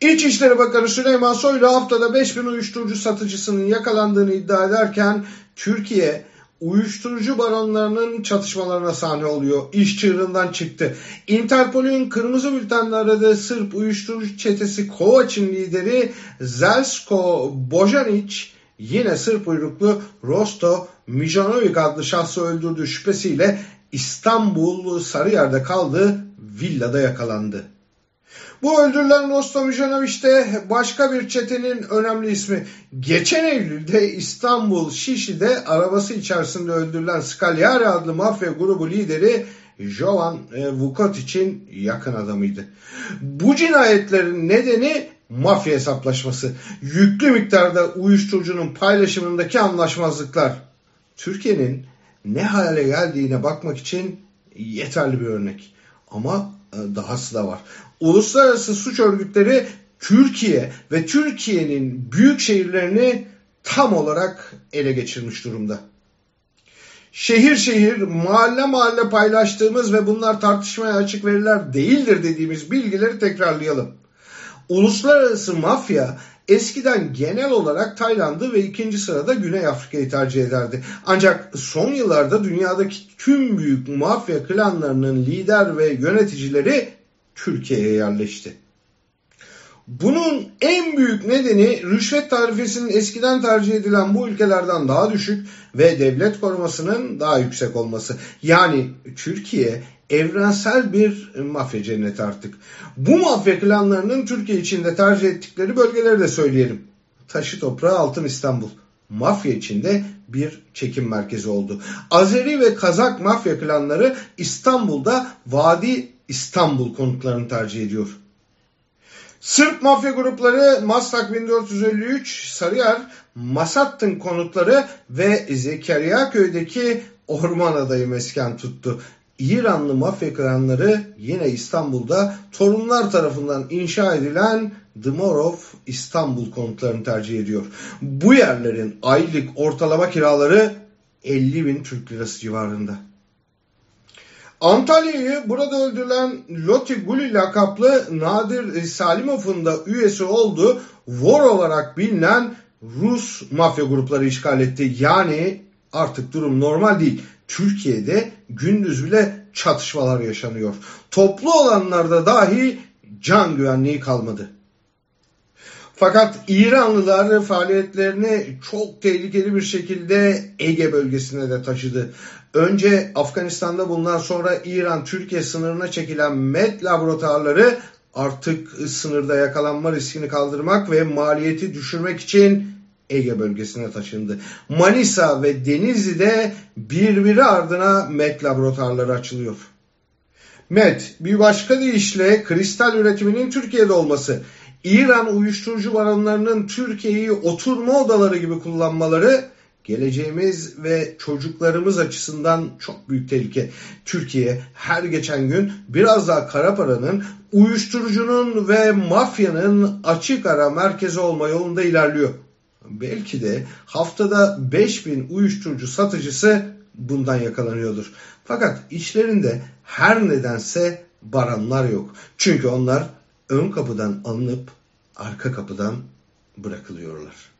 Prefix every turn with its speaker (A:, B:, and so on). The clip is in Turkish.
A: İçişleri Bakanı Süleyman Soylu haftada 5000 uyuşturucu satıcısının yakalandığını iddia ederken Türkiye uyuşturucu baronlarının çatışmalarına sahne oluyor. İş çığırından çıktı. Interpol'ün kırmızı bültenle aradığı Sırp uyuşturucu çetesi Kovaç'ın lideri Zelsko Bojanic yine Sırp uyruklu Rosto Mijanovic adlı şahsı öldürdüğü şüphesiyle İstanbul Sarıyer'de kaldığı villada yakalandı. Bu öldürülen Rostom Ivanoviç de başka bir çetenin önemli ismi. Geçen Eylül'de İstanbul Şişli'de arabası içerisinde öldürülen Scagliari adlı mafya grubu lideri Jovan e, Vukotic'in yakın adamıydı. Bu cinayetlerin nedeni mafya hesaplaşması. Yüklü miktarda uyuşturucunun paylaşımındaki anlaşmazlıklar. Türkiye'nin ne hale geldiğine bakmak için yeterli bir örnek. Ama dahası da var. Uluslararası suç örgütleri Türkiye ve Türkiye'nin büyük şehirlerini tam olarak ele geçirmiş durumda. Şehir şehir, mahalle mahalle paylaştığımız ve bunlar tartışmaya açık veriler değildir dediğimiz bilgileri tekrarlayalım. Uluslararası mafya eskiden genel olarak Tayland'ı ve ikinci sırada Güney Afrika'yı tercih ederdi. Ancak son yıllarda dünyadaki tüm büyük mafya klanlarının lider ve yöneticileri Türkiye'ye yerleşti. Bunun en büyük nedeni rüşvet tarifesinin eskiden tercih edilen bu ülkelerden daha düşük ve devlet korumasının daha yüksek olması. Yani Türkiye evrensel bir mafya cenneti artık. Bu mafya klanlarının Türkiye içinde tercih ettikleri bölgeleri de söyleyelim. Taşı toprağı Altın İstanbul. Mafya içinde bir çekim merkezi oldu. Azeri ve Kazak mafya klanları İstanbul'da Vadi İstanbul konutlarını tercih ediyor. Sırp mafya grupları Maslak 1453, Sarıyer, Masattın konutları ve Zekeriya köydeki Orman Adayı mesken tuttu. İranlı mafya klanları yine İstanbul'da torunlar tarafından inşa edilen Dmorov İstanbul konutlarını tercih ediyor. Bu yerlerin aylık ortalama kiraları 50 bin Türk lirası civarında. Antalya'yı burada öldürülen Loti Guli lakaplı Nadir Salimov'un da üyesi olduğu Vor olarak bilinen Rus mafya grupları işgal etti. Yani artık durum normal değil. Türkiye'de gündüz bile çatışmalar yaşanıyor. Toplu olanlarda dahi can güvenliği kalmadı. Fakat İranlılar faaliyetlerini çok tehlikeli bir şekilde Ege bölgesine de taşıdı. Önce Afganistan'da bulunan sonra İran-Türkiye sınırına çekilen MED laboratuvarları artık sınırda yakalanma riskini kaldırmak ve maliyeti düşürmek için Ege bölgesine taşındı. Manisa ve Denizli'de birbiri ardına MED laboratuvarları açılıyor. MED bir başka deyişle kristal üretiminin Türkiye'de olması, İran uyuşturucu baronlarının Türkiye'yi oturma odaları gibi kullanmaları geleceğimiz ve çocuklarımız açısından çok büyük tehlike. Türkiye her geçen gün biraz daha kara paranın, uyuşturucunun ve mafyanın açık ara merkezi olma yolunda ilerliyor. Belki de haftada 5000 uyuşturucu satıcısı bundan yakalanıyordur. Fakat içlerinde her nedense baranlar yok. Çünkü onlar ön kapıdan alınıp arka kapıdan bırakılıyorlar.